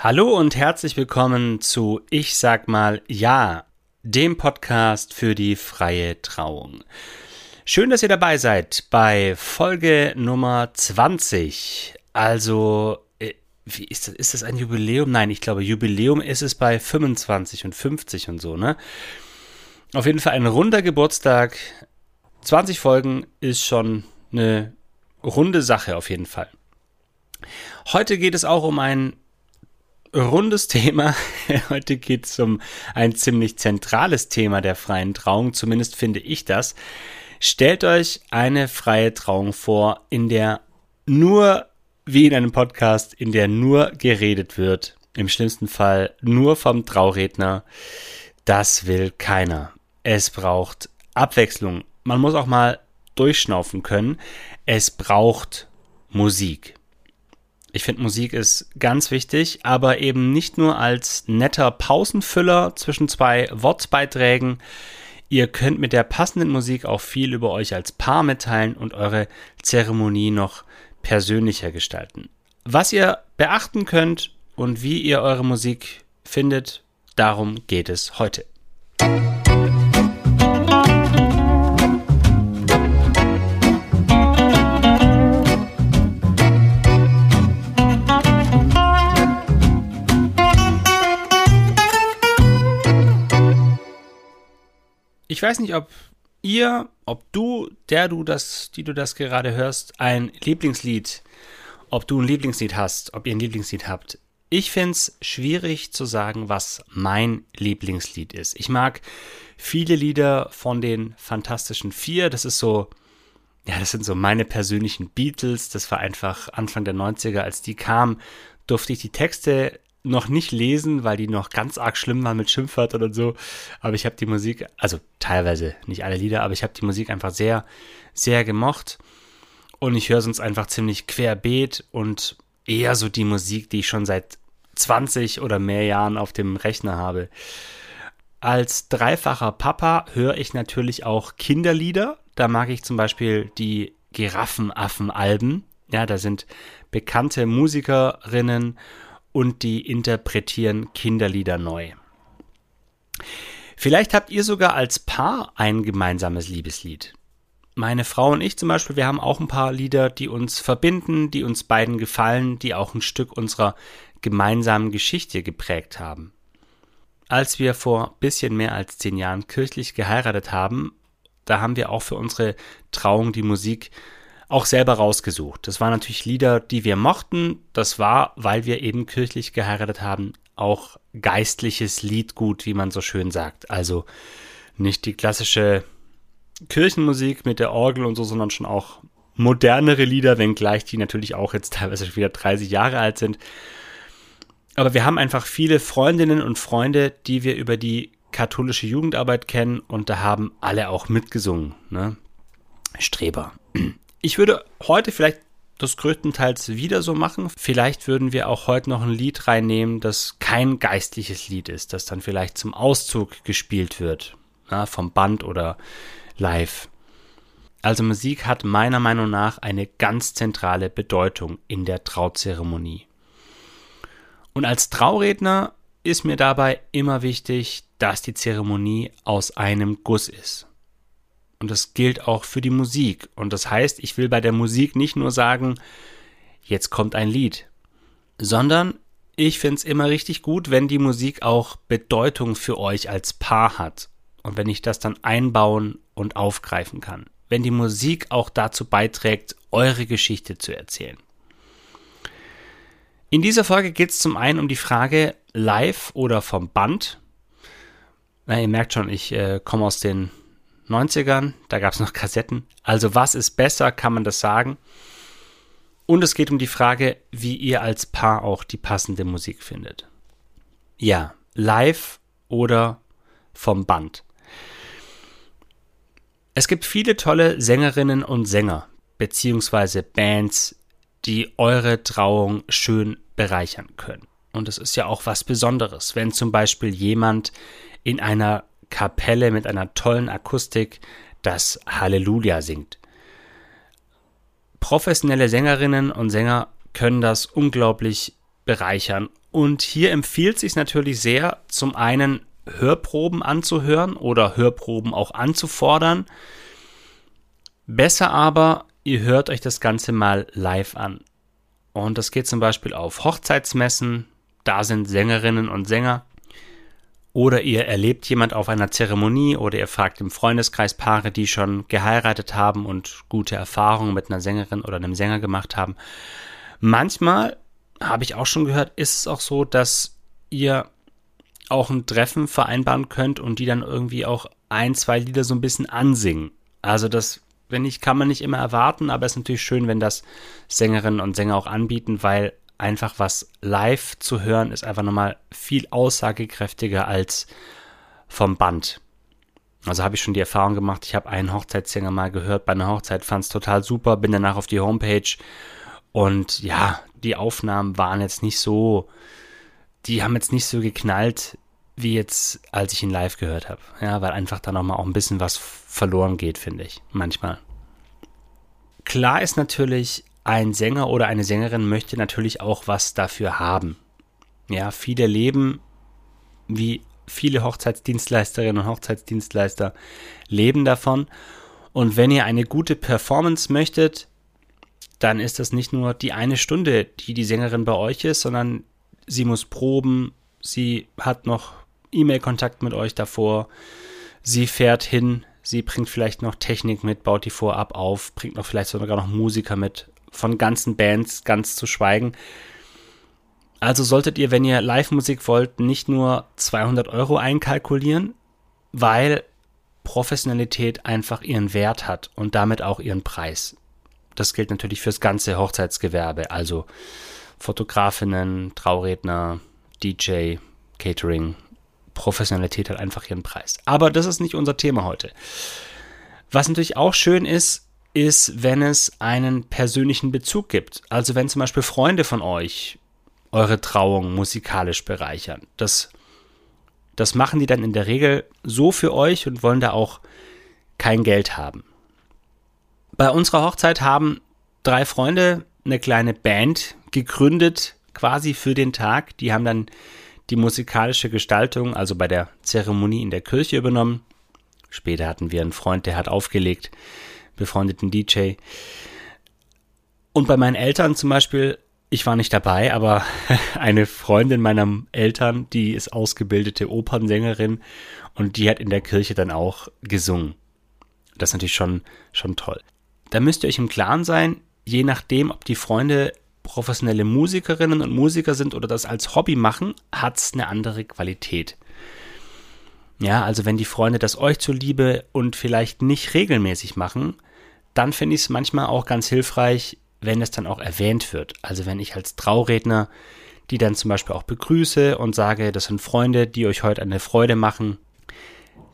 Hallo und herzlich willkommen zu Ich sag mal Ja, dem Podcast für die freie Trauung. Schön, dass ihr dabei seid bei Folge Nummer 20. Also, äh, wie ist das? Ist das ein Jubiläum? Nein, ich glaube, Jubiläum ist es bei 25 und 50 und so, ne? Auf jeden Fall ein runder Geburtstag. 20 Folgen ist schon eine runde Sache auf jeden Fall. Heute geht es auch um ein rundes Thema. Heute geht es um ein ziemlich zentrales Thema der freien Trauung, zumindest finde ich das. Stellt euch eine freie Trauung vor, in der nur, wie in einem Podcast, in der nur geredet wird, im schlimmsten Fall nur vom Trauredner. Das will keiner. Es braucht Abwechslung. Man muss auch mal durchschnaufen können. Es braucht Musik. Ich finde, Musik ist ganz wichtig, aber eben nicht nur als netter Pausenfüller zwischen zwei Wortbeiträgen. Ihr könnt mit der passenden Musik auch viel über euch als Paar mitteilen und eure Zeremonie noch persönlicher gestalten. Was ihr beachten könnt und wie ihr eure Musik findet, darum geht es heute. Ich weiß nicht, ob ihr, ob du, der du das, die du das gerade hörst, ein Lieblingslied, ob du ein Lieblingslied hast, ob ihr ein Lieblingslied habt. Ich finde es schwierig zu sagen, was mein Lieblingslied ist. Ich mag viele Lieder von den Fantastischen Vier. Das ist so, ja, das sind so meine persönlichen Beatles. Das war einfach Anfang der 90er, als die kamen, durfte ich die Texte noch nicht lesen, weil die noch ganz arg schlimm waren mit Schimpfwörtern und so. Aber ich habe die Musik, also teilweise nicht alle Lieder, aber ich habe die Musik einfach sehr, sehr gemocht. Und ich höre sonst einfach ziemlich querbeet und eher so die Musik, die ich schon seit 20 oder mehr Jahren auf dem Rechner habe. Als dreifacher Papa höre ich natürlich auch Kinderlieder. Da mag ich zum Beispiel die Giraffenaffen-Alben. Ja, da sind bekannte Musikerinnen und die interpretieren Kinderlieder neu. Vielleicht habt ihr sogar als Paar ein gemeinsames Liebeslied. Meine Frau und ich zum Beispiel, wir haben auch ein paar Lieder, die uns verbinden, die uns beiden gefallen, die auch ein Stück unserer gemeinsamen Geschichte geprägt haben. Als wir vor bisschen mehr als zehn Jahren kirchlich geheiratet haben, da haben wir auch für unsere Trauung die Musik auch selber rausgesucht. Das waren natürlich Lieder, die wir mochten. Das war, weil wir eben kirchlich geheiratet haben, auch geistliches Liedgut, wie man so schön sagt. Also nicht die klassische Kirchenmusik mit der Orgel und so, sondern schon auch modernere Lieder, wenngleich die natürlich auch jetzt teilweise wieder 30 Jahre alt sind. Aber wir haben einfach viele Freundinnen und Freunde, die wir über die katholische Jugendarbeit kennen und da haben alle auch mitgesungen. Ne? Streber. Ich würde heute vielleicht das größtenteils wieder so machen. Vielleicht würden wir auch heute noch ein Lied reinnehmen, das kein geistliches Lied ist, das dann vielleicht zum Auszug gespielt wird, na, vom Band oder live. Also Musik hat meiner Meinung nach eine ganz zentrale Bedeutung in der Trauzeremonie. Und als Trauredner ist mir dabei immer wichtig, dass die Zeremonie aus einem Guss ist. Und das gilt auch für die Musik. Und das heißt, ich will bei der Musik nicht nur sagen, jetzt kommt ein Lied, sondern ich finde es immer richtig gut, wenn die Musik auch Bedeutung für euch als Paar hat. Und wenn ich das dann einbauen und aufgreifen kann. Wenn die Musik auch dazu beiträgt, eure Geschichte zu erzählen. In dieser Folge geht es zum einen um die Frage live oder vom Band. Na, ihr merkt schon, ich äh, komme aus den 90ern, da gab es noch Kassetten. Also was ist besser, kann man das sagen? Und es geht um die Frage, wie ihr als Paar auch die passende Musik findet. Ja, live oder vom Band. Es gibt viele tolle Sängerinnen und Sänger beziehungsweise Bands, die eure Trauung schön bereichern können. Und es ist ja auch was Besonderes, wenn zum Beispiel jemand in einer Kapelle mit einer tollen Akustik das Halleluja singt. Professionelle Sängerinnen und Sänger können das unglaublich bereichern Und hier empfiehlt sich natürlich sehr, zum einen Hörproben anzuhören oder Hörproben auch anzufordern. Besser aber, ihr hört euch das Ganze mal live an. Und das geht zum Beispiel auf Hochzeitsmessen, da sind Sängerinnen und Sänger. Oder ihr erlebt jemand auf einer Zeremonie oder ihr fragt im Freundeskreis Paare, die schon geheiratet haben und gute Erfahrungen mit einer Sängerin oder einem Sänger gemacht haben. Manchmal, habe ich auch schon gehört, ist es auch so, dass ihr auch ein Treffen vereinbaren könnt und die dann irgendwie auch ein, zwei Lieder so ein bisschen ansingen. Also das, wenn ich, kann man nicht immer erwarten, aber es ist natürlich schön, wenn das Sängerinnen und Sänger auch anbieten, weil einfach was live zu hören ist einfach nochmal viel aussagekräftiger als vom Band. Also habe ich schon die Erfahrung gemacht, ich habe einen Hochzeitssänger mal gehört bei einer Hochzeit, fand es total super, bin danach auf die Homepage und ja, die Aufnahmen waren jetzt nicht so die haben jetzt nicht so geknallt, wie jetzt, als ich ihn live gehört habe. Ja, weil einfach da nochmal auch ein bisschen was verloren geht, finde ich, manchmal. Klar ist natürlich, ein Sänger oder eine Sängerin möchte natürlich auch was dafür haben. Ja, viele leben, wie viele Hochzeitsdienstleisterinnen und Hochzeitsdienstleister leben davon. Und wenn ihr eine gute Performance möchtet, dann ist das nicht nur die eine Stunde, die die Sängerin bei euch ist, sondern sie muss proben, sie hat noch E-Mail-Kontakt mit euch davor, sie fährt hin, sie bringt vielleicht noch Technik mit, baut die vorab auf, bringt noch vielleicht sogar noch Musiker mit, von ganzen Bands ganz zu schweigen. Also solltet ihr, wenn ihr Live-Musik wollt, nicht nur 200 Euro einkalkulieren, weil Professionalität einfach ihren Wert hat und damit auch ihren Preis. Das gilt natürlich fürs ganze Hochzeitsgewerbe, also Fotografinnen, Trauredner, DJ, Catering, Professionalität hat einfach ihren Preis. Aber das ist nicht unser Thema heute. Was natürlich auch schön ist, ist, wenn es einen persönlichen Bezug gibt. Also wenn zum Beispiel Freunde von euch eure Trauung musikalisch bereichern. Das, das machen die dann in der Regel so für euch und wollen da auch kein Geld haben. Bei unserer Hochzeit haben drei Freunde eine kleine Band gegründet, quasi für den Tag. Die haben dann die musikalische Gestaltung, also bei der Zeremonie in der Kirche übernommen. Später hatten wir einen Freund, der hat aufgelegt, befreundeten DJ. Und bei meinen Eltern zum Beispiel, ich war nicht dabei, aber eine Freundin meiner Eltern, die ist ausgebildete Opernsängerin und die hat in der Kirche dann auch gesungen. Das ist natürlich schon, schon toll. Da müsst ihr euch im Klaren sein, je nachdem, ob die Freunde professionelle Musikerinnen und Musiker sind oder das als Hobby machen, hat es eine andere Qualität. Ja, also wenn die Freunde das euch zuliebe und vielleicht nicht regelmäßig machen, dann finde ich es manchmal auch ganz hilfreich, wenn es dann auch erwähnt wird. Also wenn ich als Trauredner die dann zum Beispiel auch begrüße und sage, das sind Freunde, die euch heute eine Freude machen,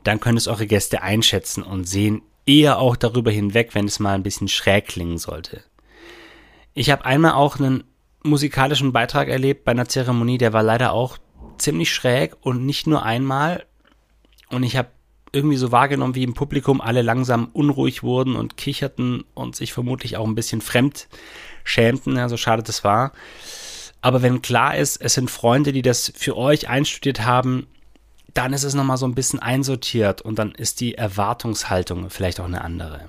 dann können es eure Gäste einschätzen und sehen eher auch darüber hinweg, wenn es mal ein bisschen schräg klingen sollte. Ich habe einmal auch einen musikalischen Beitrag erlebt bei einer Zeremonie, der war leider auch ziemlich schräg und nicht nur einmal. Und ich habe irgendwie so wahrgenommen, wie im Publikum alle langsam unruhig wurden und kicherten und sich vermutlich auch ein bisschen fremd schämten, ja, so schade das war. Aber wenn klar ist, es sind Freunde, die das für euch einstudiert haben, dann ist es nochmal so ein bisschen einsortiert und dann ist die Erwartungshaltung vielleicht auch eine andere.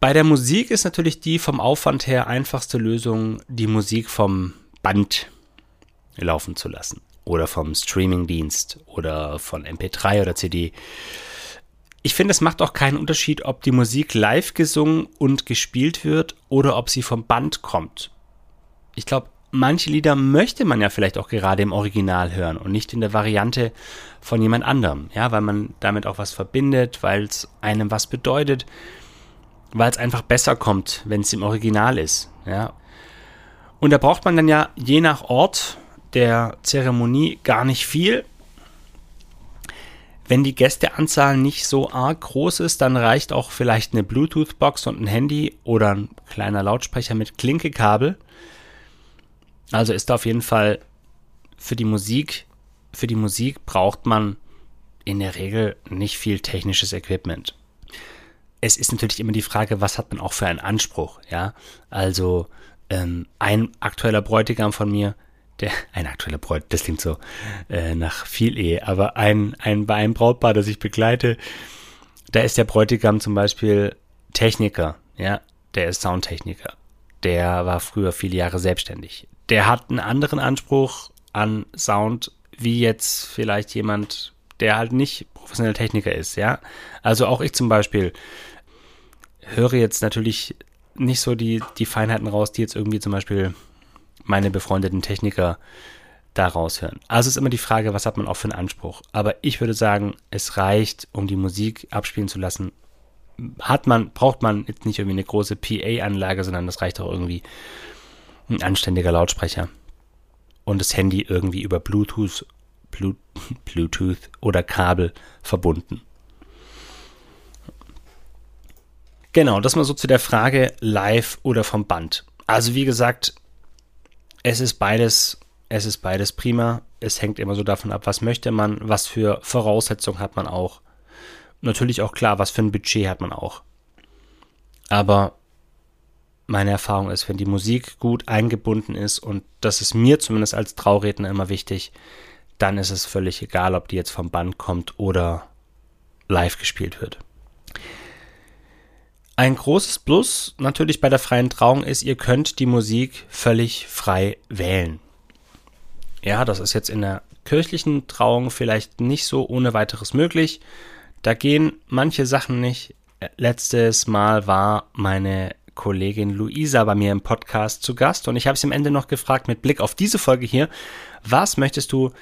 Bei der Musik ist natürlich die vom Aufwand her einfachste Lösung, die Musik vom Band laufen zu lassen. Oder vom Streamingdienst oder von MP3 oder CD. Ich finde, es macht auch keinen Unterschied, ob die Musik live gesungen und gespielt wird oder ob sie vom Band kommt. Ich glaube, manche Lieder möchte man ja vielleicht auch gerade im Original hören und nicht in der Variante von jemand anderem. Ja, weil man damit auch was verbindet, weil es einem was bedeutet weil es einfach besser kommt, wenn es im Original ist. Ja. Und da braucht man dann ja je nach Ort der Zeremonie gar nicht viel. Wenn die Gästeanzahl nicht so arg groß ist, dann reicht auch vielleicht eine Bluetooth-Box und ein Handy oder ein kleiner Lautsprecher mit Klinkekabel. Also ist auf jeden Fall für die Musik, für die Musik braucht man in der Regel nicht viel technisches Equipment es ist natürlich immer die Frage, was hat man auch für einen Anspruch, ja? Also Ähm, ein aktueller Bräutigam von mir, der, ein aktueller Bräutigam, das klingt so äh, nach viel Ehe, aber ein, ein, bei einem Brautpaar, das ich begleite, da ist der Bräutigam zum Beispiel Techniker, ja, der ist Soundtechniker. Der war früher viele Jahre selbstständig. Der hat einen anderen Anspruch an Sound, wie jetzt vielleicht jemand, der halt nicht professioneller Techniker ist, ja. Also auch ich zum Beispiel höre jetzt natürlich nicht so die, die Feinheiten raus, die jetzt irgendwie zum Beispiel meine befreundeten Techniker da raushören. Also ist immer die Frage, was hat man auch für einen Anspruch. Aber ich würde sagen, es reicht, um die Musik abspielen zu lassen. Hat man, braucht man jetzt nicht irgendwie eine große PA-Anlage, sondern das reicht auch irgendwie ein anständiger Lautsprecher. Und das Handy irgendwie über Bluetooth, Bluetooth oder Kabel verbunden. Genau, das mal so zu der Frage live oder vom Band. Also wie gesagt, es ist beides, es ist beides prima. Es hängt immer so davon ab, was möchte man, was für Voraussetzungen hat man auch. Natürlich auch klar, was für ein Budget hat man auch. Aber meine Erfahrung ist, wenn die Musik gut eingebunden ist, und das ist mir zumindest als Trauredner immer wichtig, dann ist es völlig egal, ob die jetzt vom Band kommt oder live gespielt wird. Ein großes Plus natürlich bei der freien Trauung ist, ihr könnt die Musik völlig frei wählen. Ja, das ist jetzt in der kirchlichen Trauung vielleicht nicht so ohne weiteres möglich. Da gehen manche Sachen nicht. Letztes Mal war meine Kollegin Luisa bei mir im Podcast zu Gast und ich habe sie am Ende noch gefragt mit Blick auf diese Folge hier, was möchtest du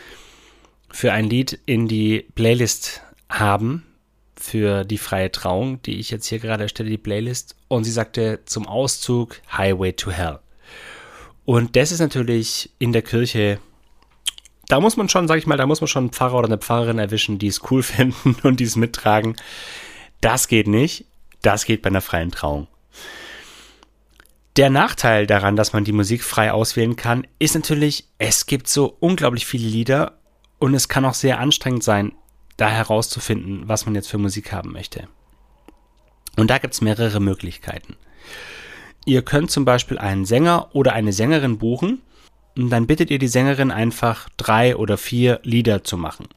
für ein Lied in die Playlist haben, für die freie Trauung, die ich jetzt hier gerade erstelle, die Playlist. Und sie sagte zum Auszug Highway to Hell. Und das ist natürlich in der Kirche, da muss man schon, sag ich mal, da muss man schon einen Pfarrer oder eine Pfarrerin erwischen, die es cool finden und die es mittragen. Das geht nicht. Das geht bei einer freien Trauung. Der Nachteil daran, dass man die Musik frei auswählen kann, ist natürlich, es gibt so unglaublich viele Lieder und es kann auch sehr anstrengend sein, da herauszufinden, was man jetzt für Musik haben möchte. Und da gibt es mehrere Möglichkeiten. Ihr könnt zum Beispiel einen Sänger oder eine Sängerin buchen und dann bittet ihr die Sängerin einfach drei oder vier Lieder zu machen.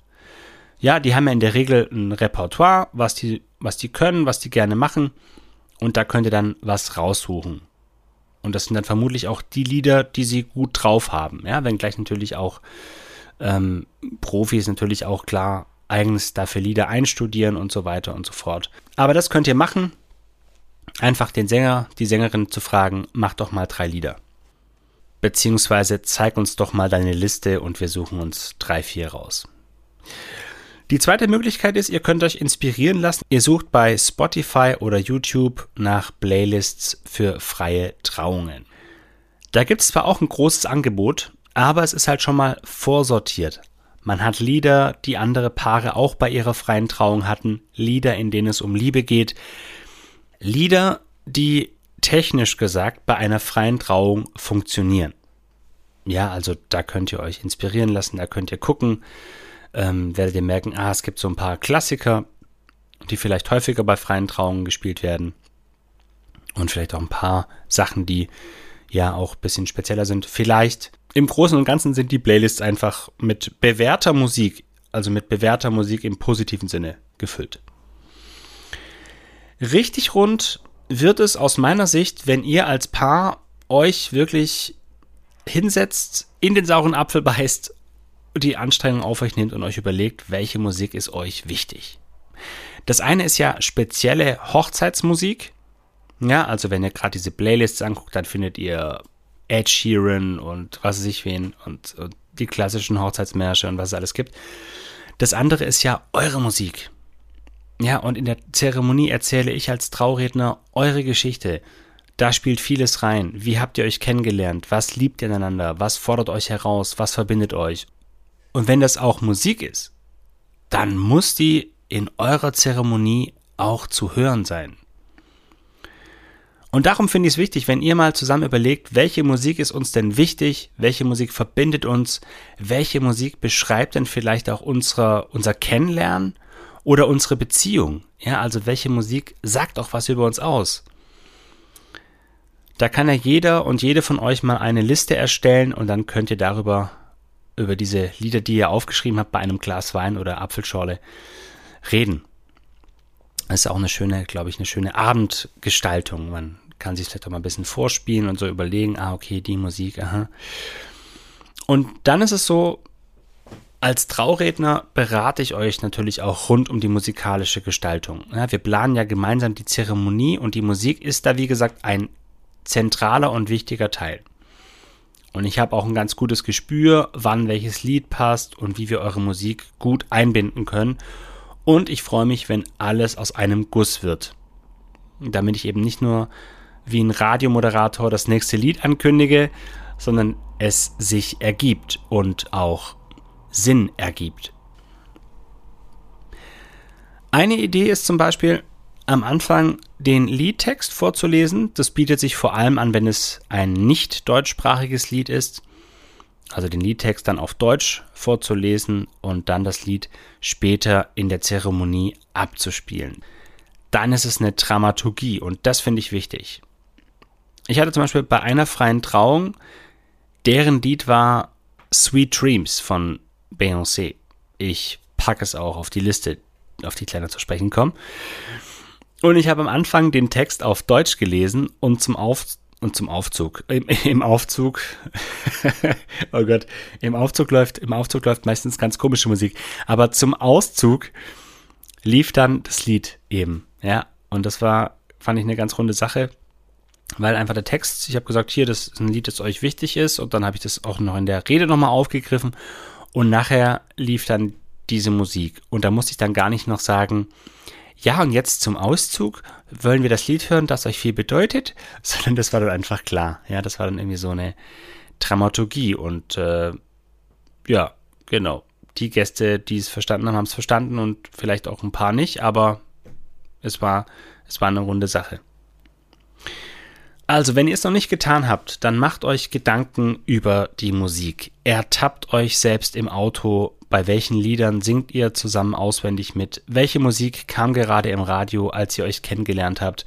Ja, die haben ja in der Regel ein Repertoire, was die, was die können, was die gerne machen und da könnt ihr dann was raussuchen. Und das sind dann vermutlich auch die Lieder, die sie gut drauf haben. Ja, wenngleich natürlich auch ähm, Profis natürlich auch klar eigens dafür Lieder einstudieren und so weiter und so fort. Aber das könnt ihr machen. Einfach den Sänger, die Sängerin zu fragen, mach doch mal drei Lieder. Beziehungsweise zeig uns doch mal deine Liste und wir suchen uns drei, vier raus. Die zweite Möglichkeit ist, ihr könnt euch inspirieren lassen. Ihr sucht bei Spotify oder YouTube nach Playlists für freie Trauungen. Da gibt es zwar auch ein großes Angebot, aber es ist halt schon mal vorsortiert. Man hat Lieder, die andere Paare auch bei ihrer freien Trauung hatten, Lieder, in denen es um Liebe geht, Lieder, die technisch gesagt bei einer freien Trauung funktionieren. Ja, also da könnt ihr euch inspirieren lassen, da könnt ihr gucken, ähm, werdet ihr merken, ah, es gibt so ein paar Klassiker, die vielleicht häufiger bei freien Trauungen gespielt werden und vielleicht auch ein paar Sachen, die ja auch ein bisschen spezieller sind. Vielleicht im Großen und Ganzen sind die Playlists einfach mit bewährter Musik, also mit bewährter Musik im positiven Sinne gefüllt. Richtig rund wird es aus meiner Sicht, wenn ihr als Paar euch wirklich hinsetzt, in den sauren Apfel beißt, die Anstrengung auf euch nehmt und euch überlegt, welche Musik ist euch wichtig. Das eine ist ja spezielle Hochzeitsmusik. Ja, also wenn ihr gerade diese Playlists anguckt, dann findet ihr Ed Sheeran und was weiß ich wen und, und die klassischen Hochzeitsmärsche und was es alles gibt. Das andere ist ja eure Musik. Ja, und in der Zeremonie erzähle ich als Trauredner eure Geschichte. Da spielt vieles rein. Wie habt ihr euch kennengelernt? Was liebt ihr einander? Was fordert euch heraus? Was verbindet euch? Und wenn das auch Musik ist, dann muss die in eurer Zeremonie auch zu hören sein. Und darum finde ich es wichtig, wenn ihr mal zusammen überlegt, welche Musik ist uns denn wichtig, welche Musik verbindet uns, welche Musik beschreibt denn vielleicht auch unsere, unser Kennenlernen oder unsere Beziehung. Ja, also welche Musik sagt auch was über uns aus. Da kann ja jeder und jede von euch mal eine Liste erstellen und dann könnt ihr darüber, über diese Lieder, die ihr aufgeschrieben habt, bei einem Glas Wein oder Apfelschorle reden. Das ist auch eine schöne, glaube ich, eine schöne Abendgestaltung. Man kann sich vielleicht auch mal ein bisschen vorspielen und so überlegen, ah, okay, die Musik, aha. Und dann ist es so, als Trauredner berate ich euch natürlich auch rund um die musikalische Gestaltung. Ja, wir planen ja gemeinsam die Zeremonie und die Musik ist da, wie gesagt, ein zentraler und wichtiger Teil. Und ich habe auch ein ganz gutes Gespür, wann welches Lied passt und wie wir eure Musik gut einbinden können. Und ich freue mich, wenn alles aus einem Guss wird. Damit ich eben nicht nur wie ein Radiomoderator das nächste Lied ankündige, sondern es sich ergibt und auch Sinn ergibt. Eine Idee ist zum Beispiel, am Anfang den Liedtext vorzulesen. Das bietet sich vor allem an, wenn es ein nicht deutschsprachiges Lied ist. Also den Liedtext dann auf Deutsch vorzulesen und dann das Lied später in der Zeremonie abzuspielen. Dann ist es eine Dramaturgie und das finde ich wichtig. Ich hatte zum Beispiel bei einer freien Trauung, deren Lied war Sweet Dreams von Beyoncé. Ich packe es auch auf die Liste, auf die kleiner zu sprechen kommen. Und ich habe am Anfang den Text auf Deutsch gelesen und zum Auf und zum Aufzug. Im, im Aufzug, oh Gott, im Aufzug läuft, im Aufzug läuft meistens ganz komische Musik. Aber zum Auszug lief dann das Lied eben, ja. Und das war, fand ich eine ganz runde Sache, weil einfach der Text, ich habe gesagt, hier, das ist ein Lied, das euch wichtig ist. Und dann habe ich das auch noch in der Rede nochmal aufgegriffen. Und nachher lief dann diese Musik. Und da musste ich dann gar nicht noch sagen, ja, und jetzt zum Auszug wollen wir das Lied hören, das euch viel bedeutet, sondern das war dann einfach klar. Ja, das war dann irgendwie so eine Dramaturgie und äh, ja, genau. Die Gäste, die es verstanden haben, haben es verstanden und vielleicht auch ein paar nicht, aber es war, es war eine runde Sache. Also, wenn ihr es noch nicht getan habt, dann macht euch Gedanken über die Musik. Ertappt euch selbst im Auto bei welchen Liedern singt ihr zusammen auswendig mit? Welche Musik kam gerade im Radio, als ihr euch kennengelernt habt?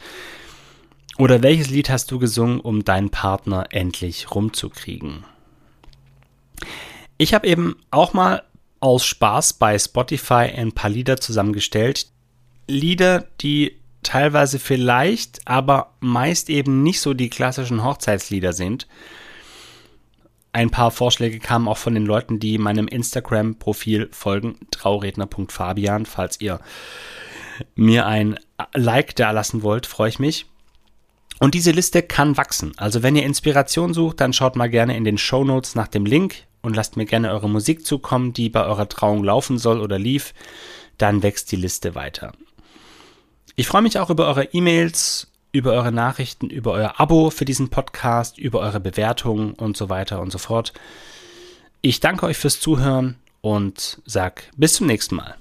Oder welches Lied hast du gesungen, um deinen Partner endlich rumzukriegen? Ich habe eben auch mal aus Spaß bei Spotify ein paar Lieder zusammengestellt. Lieder, die teilweise vielleicht, aber meist eben nicht so die klassischen Hochzeitslieder sind ein paar Vorschläge kamen auch von den Leuten, die meinem Instagram-Profil folgen, trauredner.fabian. Falls ihr mir ein Like da lassen wollt, freue ich mich. Und diese Liste kann wachsen. Also wenn ihr Inspiration sucht, dann schaut mal gerne in den Show Notes nach dem Link und lasst mir gerne eure Musik zukommen, die bei eurer Trauung laufen soll oder lief. Dann wächst die Liste weiter. Ich freue mich auch über eure E-Mails, über eure Nachrichten, über euer Abo für diesen Podcast, über eure Bewertungen und so weiter und so fort. Ich danke euch fürs Zuhören und sag bis zum nächsten Mal.